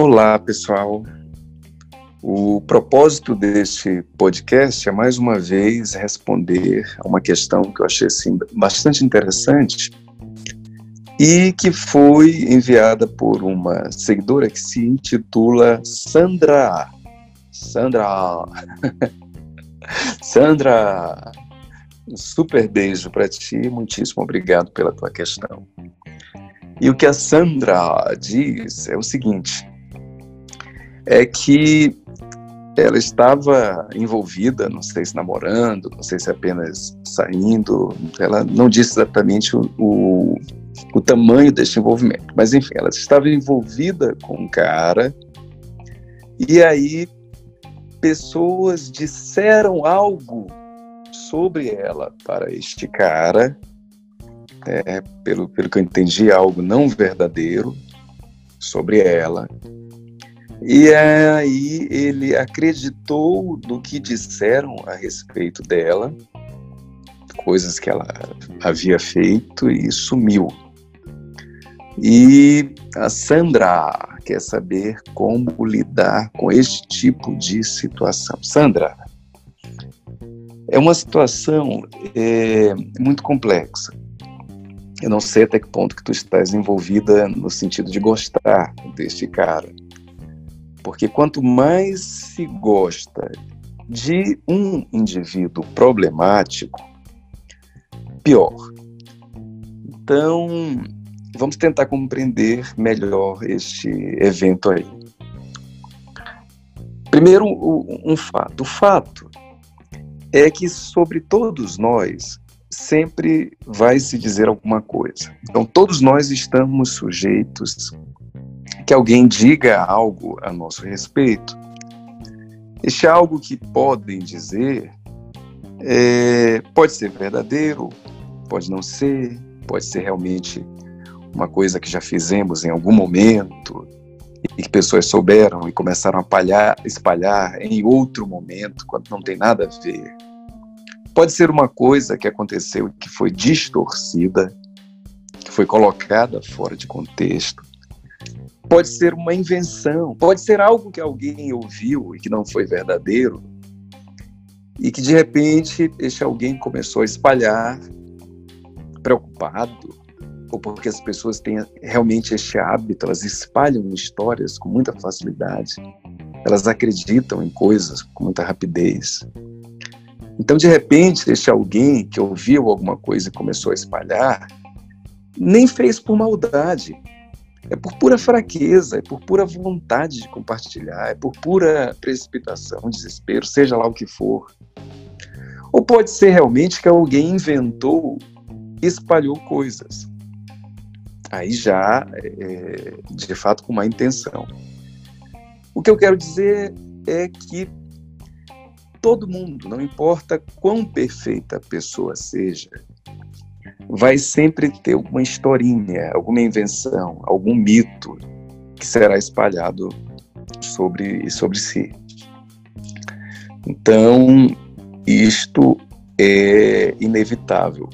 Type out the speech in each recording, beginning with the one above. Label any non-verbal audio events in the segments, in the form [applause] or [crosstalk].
Olá, pessoal. O propósito deste podcast é mais uma vez responder a uma questão que eu achei assim, bastante interessante e que foi enviada por uma seguidora que se intitula Sandra. Sandra. [laughs] Sandra, um super beijo para ti, muitíssimo obrigado pela tua questão. E o que a Sandra diz é o seguinte: é que ela estava envolvida, não sei se namorando, não sei se apenas saindo, ela não disse exatamente o, o, o tamanho deste envolvimento, mas enfim, ela estava envolvida com um cara, e aí pessoas disseram algo sobre ela para este cara, é, pelo, pelo que eu entendi, algo não verdadeiro sobre ela. E aí ele acreditou no que disseram a respeito dela, coisas que ela havia feito e sumiu. E a Sandra quer saber como lidar com este tipo de situação. Sandra, é uma situação é, muito complexa. Eu não sei até que ponto que tu estás envolvida no sentido de gostar deste cara. Porque quanto mais se gosta de um indivíduo problemático, pior. Então, vamos tentar compreender melhor este evento aí. Primeiro, um fato. O fato é que sobre todos nós sempre vai se dizer alguma coisa. Então, todos nós estamos sujeitos que alguém diga algo a nosso respeito. Este algo que podem dizer é, pode ser verdadeiro, pode não ser, pode ser realmente uma coisa que já fizemos em algum momento e que pessoas souberam e começaram a palhar, espalhar em outro momento, quando não tem nada a ver. Pode ser uma coisa que aconteceu que foi distorcida, que foi colocada fora de contexto. Pode ser uma invenção, pode ser algo que alguém ouviu e que não foi verdadeiro, e que de repente este alguém começou a espalhar, preocupado, ou porque as pessoas têm realmente este hábito, elas espalham histórias com muita facilidade, elas acreditam em coisas com muita rapidez. Então, de repente, este alguém que ouviu alguma coisa e começou a espalhar, nem fez por maldade, é por pura fraqueza, é por pura vontade de compartilhar, é por pura precipitação, desespero, seja lá o que for. Ou pode ser realmente que alguém inventou espalhou coisas aí já, é, de fato, com má intenção. O que eu quero dizer é que todo mundo, não importa quão perfeita a pessoa seja, vai sempre ter uma historinha, alguma invenção, algum mito que será espalhado sobre, sobre si. Então, isto é inevitável.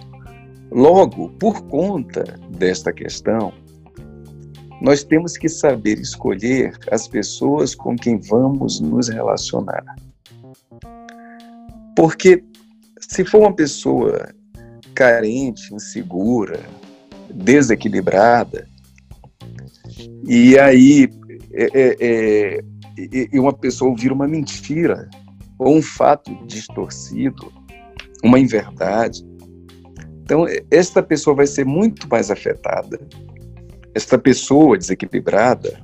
Logo, por conta desta questão, nós temos que saber escolher as pessoas com quem vamos nos relacionar. Porque se for uma pessoa carente, insegura, desequilibrada, e aí é, é, é, uma pessoa ouvir uma mentira ou um fato distorcido, uma inverdade, então, esta pessoa vai ser muito mais afetada. Esta pessoa desequilibrada,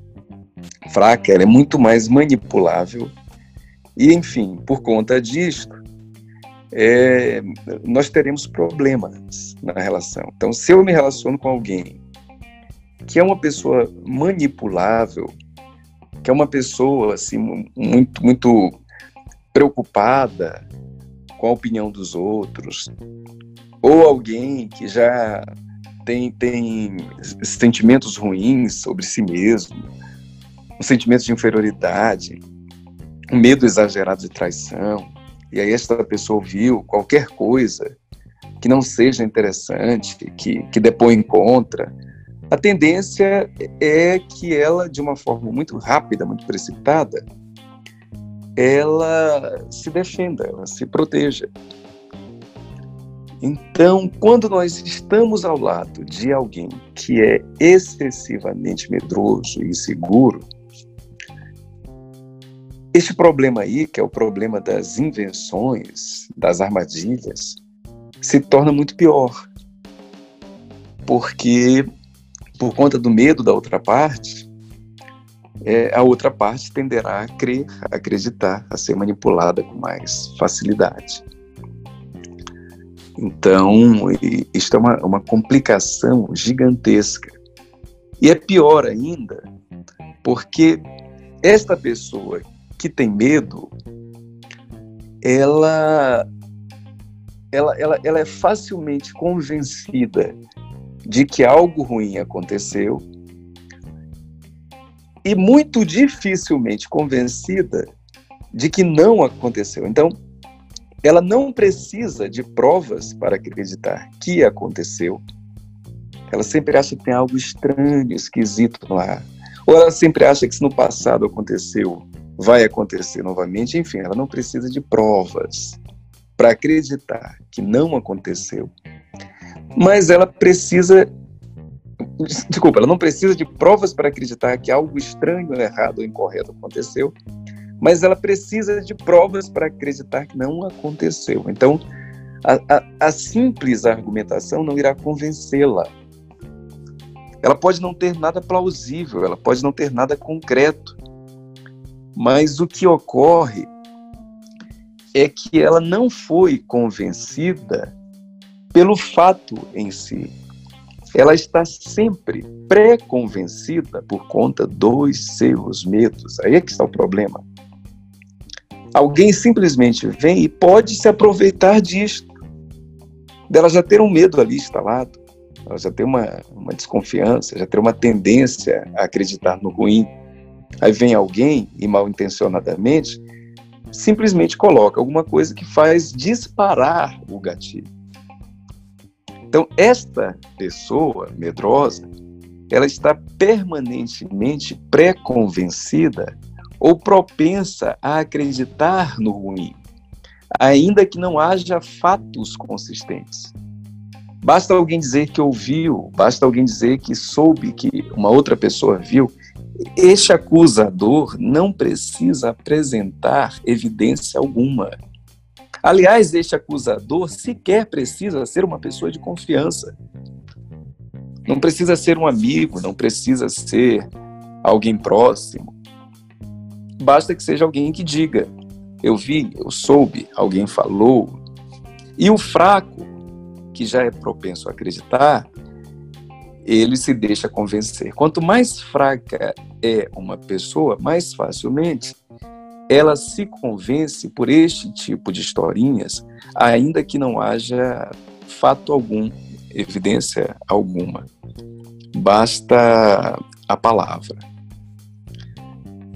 fraca, ela é muito mais manipulável. E, enfim, por conta disto, é, nós teremos problemas na relação. Então, se eu me relaciono com alguém que é uma pessoa manipulável, que é uma pessoa assim muito muito preocupada com a opinião dos outros, ou alguém que já tem, tem sentimentos ruins sobre si mesmo, um sentimento de inferioridade, um medo exagerado de traição, e aí esta pessoa ouviu qualquer coisa que não seja interessante, que, que depõe contra, a tendência é que ela, de uma forma muito rápida, muito precipitada, ela se defenda, ela se proteja. Então, quando nós estamos ao lado de alguém que é excessivamente medroso e inseguro, este problema aí, que é o problema das invenções, das armadilhas, se torna muito pior. Porque, por conta do medo da outra parte, é, a outra parte tenderá a crer, a acreditar, a ser manipulada com mais facilidade. Então, isto é uma, uma complicação gigantesca. E é pior ainda, porque esta pessoa que tem medo, ela, ela, ela, ela é facilmente convencida de que algo ruim aconteceu e muito dificilmente convencida de que não aconteceu. Então, ela não precisa de provas para acreditar que aconteceu. Ela sempre acha que tem algo estranho, esquisito lá. Ou ela sempre acha que se no passado aconteceu, vai acontecer novamente. Enfim, ela não precisa de provas para acreditar que não aconteceu. Mas ela precisa. Desculpa, ela não precisa de provas para acreditar que algo estranho, errado ou incorreto aconteceu mas ela precisa de provas para acreditar que não aconteceu. Então, a, a, a simples argumentação não irá convencê-la. Ela pode não ter nada plausível, ela pode não ter nada concreto, mas o que ocorre é que ela não foi convencida pelo fato em si. Ela está sempre pré-convencida por conta dos seus medos. Aí é que está o problema. Alguém simplesmente vem e pode se aproveitar disto, dela já ter um medo ali instalado, ela já ter uma, uma desconfiança, já ter uma tendência a acreditar no ruim. Aí vem alguém, e mal intencionadamente, simplesmente coloca alguma coisa que faz disparar o gatilho. Então, esta pessoa medrosa, ela está permanentemente pré-convencida ou propensa a acreditar no ruim, ainda que não haja fatos consistentes. Basta alguém dizer que ouviu, basta alguém dizer que soube que uma outra pessoa viu. Este acusador não precisa apresentar evidência alguma. Aliás, este acusador sequer precisa ser uma pessoa de confiança. Não precisa ser um amigo, não precisa ser alguém próximo. Basta que seja alguém que diga: eu vi, eu soube, alguém falou. E o fraco, que já é propenso a acreditar, ele se deixa convencer. Quanto mais fraca é uma pessoa, mais facilmente ela se convence por este tipo de historinhas, ainda que não haja fato algum, evidência alguma. Basta a palavra.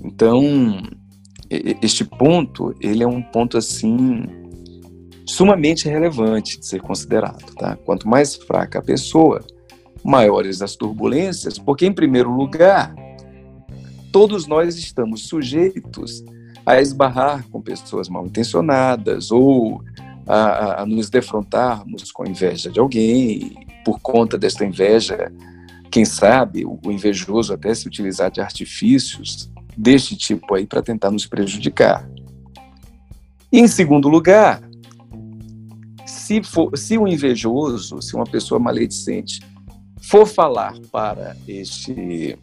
Então, este ponto, ele é um ponto assim sumamente relevante de ser considerado, tá? Quanto mais fraca a pessoa, maiores as turbulências, porque em primeiro lugar, todos nós estamos sujeitos a esbarrar com pessoas mal intencionadas ou a, a, nos defrontarmos com inveja de alguém, por conta desta inveja, quem sabe o invejoso até se utilizar de artifícios deste tipo aí para tentar nos prejudicar. E, em segundo lugar, se, for, se o invejoso, se uma pessoa maledicente for falar para este,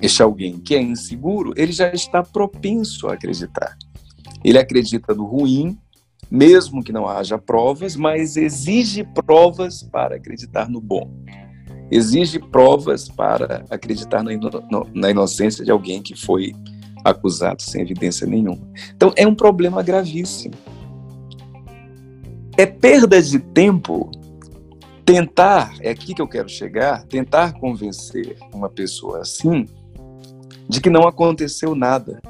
este alguém que é inseguro, ele já está propenso a acreditar. Ele acredita no ruim, mesmo que não haja provas, mas exige provas para acreditar no bom exige provas para acreditar na, ino na inocência de alguém que foi acusado sem evidência nenhuma. Então, é um problema gravíssimo. É perda de tempo tentar, é aqui que eu quero chegar, tentar convencer uma pessoa assim de que não aconteceu nada.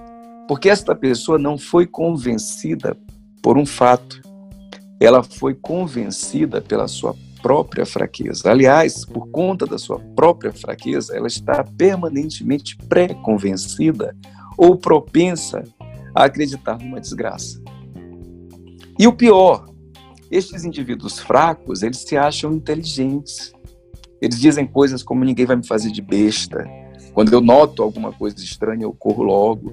Porque esta pessoa não foi convencida por um fato. Ela foi convencida pela sua própria fraqueza. Aliás, por conta da sua própria fraqueza, ela está permanentemente pré-convencida ou propensa a acreditar numa desgraça. E o pior, estes indivíduos fracos, eles se acham inteligentes. Eles dizem coisas como ninguém vai me fazer de besta. Quando eu noto alguma coisa estranha, eu corro logo.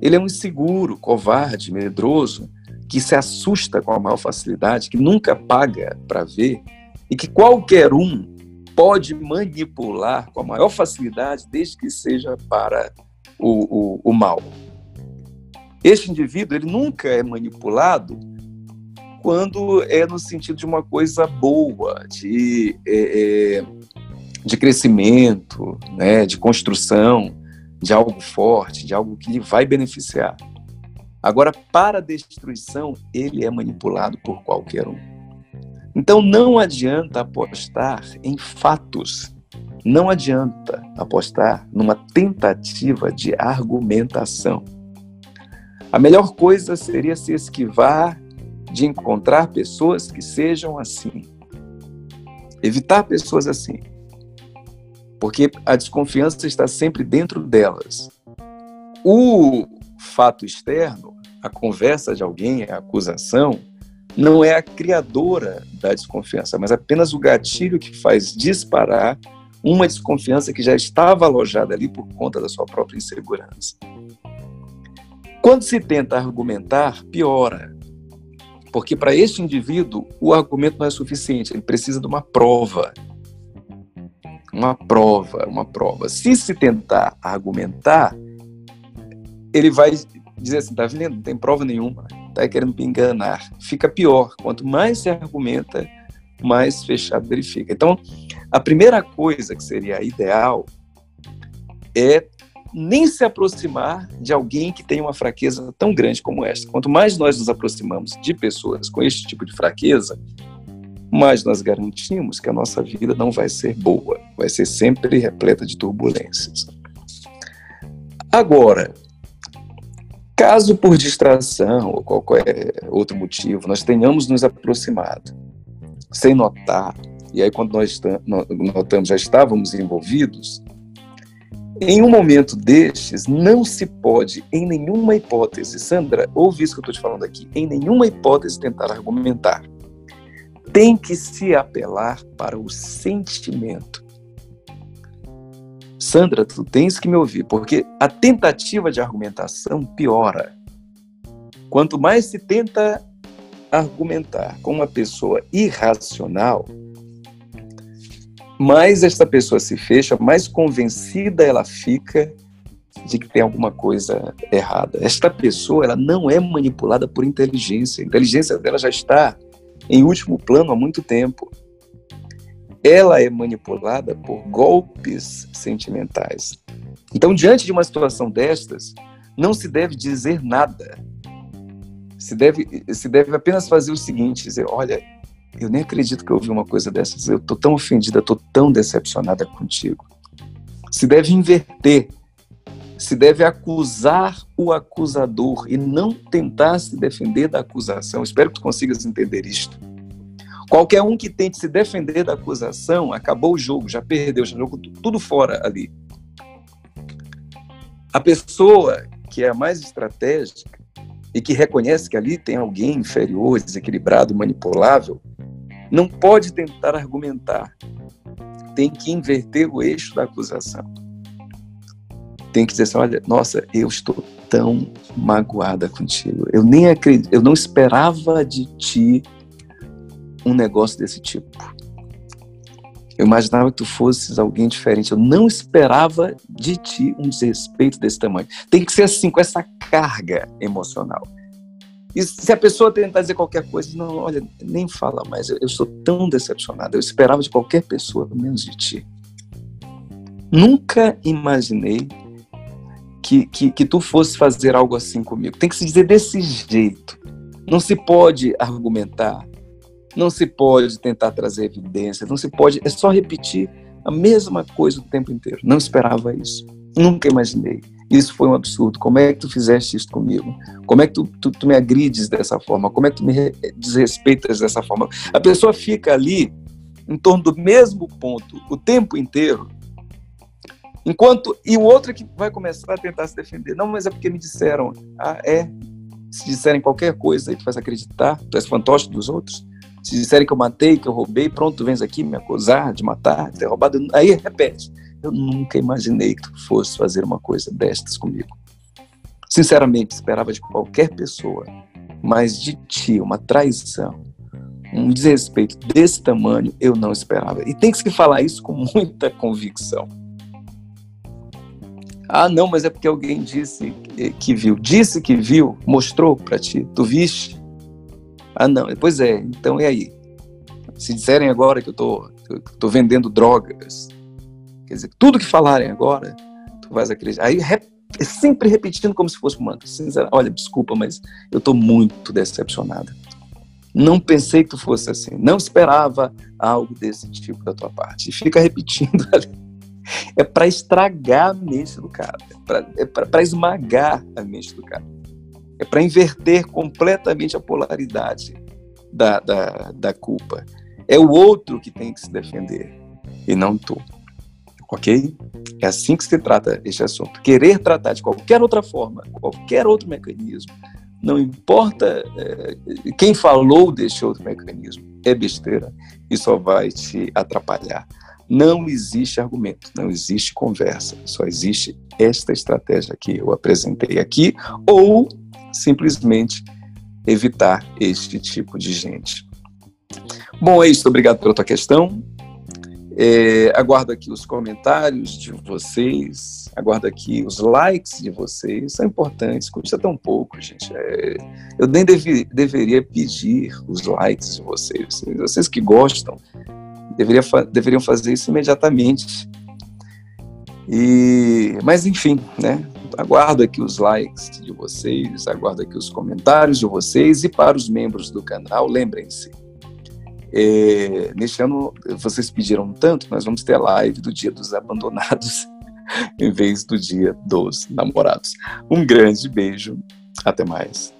Ele é um inseguro, covarde, medroso, que se assusta com a maior facilidade, que nunca paga para ver e que qualquer um pode manipular com a maior facilidade, desde que seja para o, o, o mal. Este indivíduo ele nunca é manipulado quando é no sentido de uma coisa boa, de, é, é, de crescimento, né, de construção, de algo forte, de algo que lhe vai beneficiar. Agora, para a destruição, ele é manipulado por qualquer um. Então, não adianta apostar em fatos, não adianta apostar numa tentativa de argumentação. A melhor coisa seria se esquivar de encontrar pessoas que sejam assim. Evitar pessoas assim. Porque a desconfiança está sempre dentro delas. O fato externo, a conversa de alguém, a acusação, não é a criadora da desconfiança, mas apenas o gatilho que faz disparar uma desconfiança que já estava alojada ali por conta da sua própria insegurança. Quando se tenta argumentar, piora. Porque para este indivíduo, o argumento não é suficiente, ele precisa de uma prova. Uma prova, uma prova. Se se tentar argumentar, ele vai dizer assim: tá vendo? Não tem prova nenhuma, tá querendo me enganar. Fica pior. Quanto mais se argumenta, mais fechado ele fica. Então, a primeira coisa que seria ideal é nem se aproximar de alguém que tem uma fraqueza tão grande como esta. Quanto mais nós nos aproximamos de pessoas com este tipo de fraqueza, mais nós garantimos que a nossa vida não vai ser boa, vai ser sempre repleta de turbulências. Agora, caso por distração ou qualquer outro motivo nós tenhamos nos aproximado sem notar, e aí quando nós notamos já estávamos envolvidos, em um momento destes, não se pode, em nenhuma hipótese, Sandra, ouve isso que eu estou te falando aqui, em nenhuma hipótese tentar argumentar. Tem que se apelar para o sentimento. Sandra, tu tens que me ouvir, porque a tentativa de argumentação piora. Quanto mais se tenta argumentar com uma pessoa irracional, mais esta pessoa se fecha, mais convencida ela fica de que tem alguma coisa errada. Esta pessoa ela não é manipulada por inteligência. A inteligência dela já está em último plano há muito tempo. Ela é manipulada por golpes sentimentais. Então, diante de uma situação destas, não se deve dizer nada. Se deve, se deve apenas fazer o seguinte: dizer, olha, eu nem acredito que eu ouvi uma coisa dessas. Eu tô tão ofendida, tô tão decepcionada contigo. Se deve inverter. Se deve acusar o acusador e não tentar se defender da acusação. Espero que tu consigas entender isto. Qualquer um que tente se defender da acusação, acabou o jogo, já perdeu, já jogou tudo fora ali. A pessoa que é a mais estratégica e que reconhece que ali tem alguém inferior, desequilibrado, manipulável, não pode tentar argumentar. Tem que inverter o eixo da acusação. Tem que dizer assim: olha, nossa, eu estou tão magoada contigo. Eu nem acredito, eu não esperava de ti um negócio desse tipo. Eu imaginava que tu fosses alguém diferente. Eu não esperava de ti um desrespeito desse tamanho. Tem que ser assim, com essa carga emocional. E se a pessoa tentar dizer qualquer coisa, não, olha, nem fala mais, eu, estou tão decepcionado, eu esperava de qualquer pessoa, menos de ti. Nunca imaginei que, que, que tu fosse fazer algo assim comigo. Tem que se dizer desse jeito. Não se pode argumentar, não se pode tentar trazer evidência, não se pode, é só repetir a mesma coisa o tempo inteiro. Não esperava isso, nunca imaginei. Isso foi um absurdo. Como é que tu fizeste isso comigo? Como é que tu, tu, tu me agrides dessa forma? Como é que tu me desrespeitas dessa forma? A pessoa fica ali em torno do mesmo ponto o tempo inteiro, enquanto e o outro é que vai começar a tentar se defender. Não, mas é porque me disseram. Ah, é. Se disserem qualquer coisa, aí tu faz acreditar, tu és fantoche dos outros. Se disserem que eu matei, que eu roubei, pronto, tu vens aqui me acusar de matar, de ter roubado. Aí repete. Eu nunca imaginei que tu fosse fazer uma coisa destas comigo. Sinceramente, esperava de qualquer pessoa, mas de ti, uma traição, um desrespeito desse tamanho, eu não esperava. E tem que se falar isso com muita convicção. Ah, não, mas é porque alguém disse que viu. Disse que viu, mostrou para ti. Tu viste? Ah, não. Pois é, então e aí? Se disserem agora que eu tô, tô vendendo drogas, quer dizer, tudo que falarem agora, tu vais acreditar. Aí é sempre repetindo como se fosse um mantra. Olha, desculpa, mas eu tô muito decepcionada. Não pensei que tu fosse assim. Não esperava algo desse tipo da tua parte. E fica repetindo [laughs] ali. É para estragar a mente do cara. É para é esmagar a mente do cara. É para inverter completamente a polaridade da, da, da culpa. É o outro que tem que se defender e não tu. Ok? É assim que se trata este assunto. Querer tratar de qualquer outra forma, qualquer outro mecanismo, não importa é, quem falou desse outro mecanismo, é besteira e só vai te atrapalhar. Não existe argumento, não existe conversa, só existe esta estratégia que eu apresentei aqui, ou simplesmente evitar este tipo de gente. Bom, é isso. Obrigado pela tua questão. É, aguardo aqui os comentários de vocês, aguardo aqui os likes de vocês, são importantes, custa tão pouco, gente. É, eu nem deve, deveria pedir os likes de vocês, vocês que gostam, deveria, deveriam fazer isso imediatamente. E, mas enfim, né? Aguardo aqui os likes de vocês, aguardo aqui os comentários de vocês e para os membros do canal, lembrem-se, é, neste ano, vocês pediram tanto, nós vamos ter live do Dia dos Abandonados [laughs] em vez do Dia dos Namorados. Um grande beijo, até mais.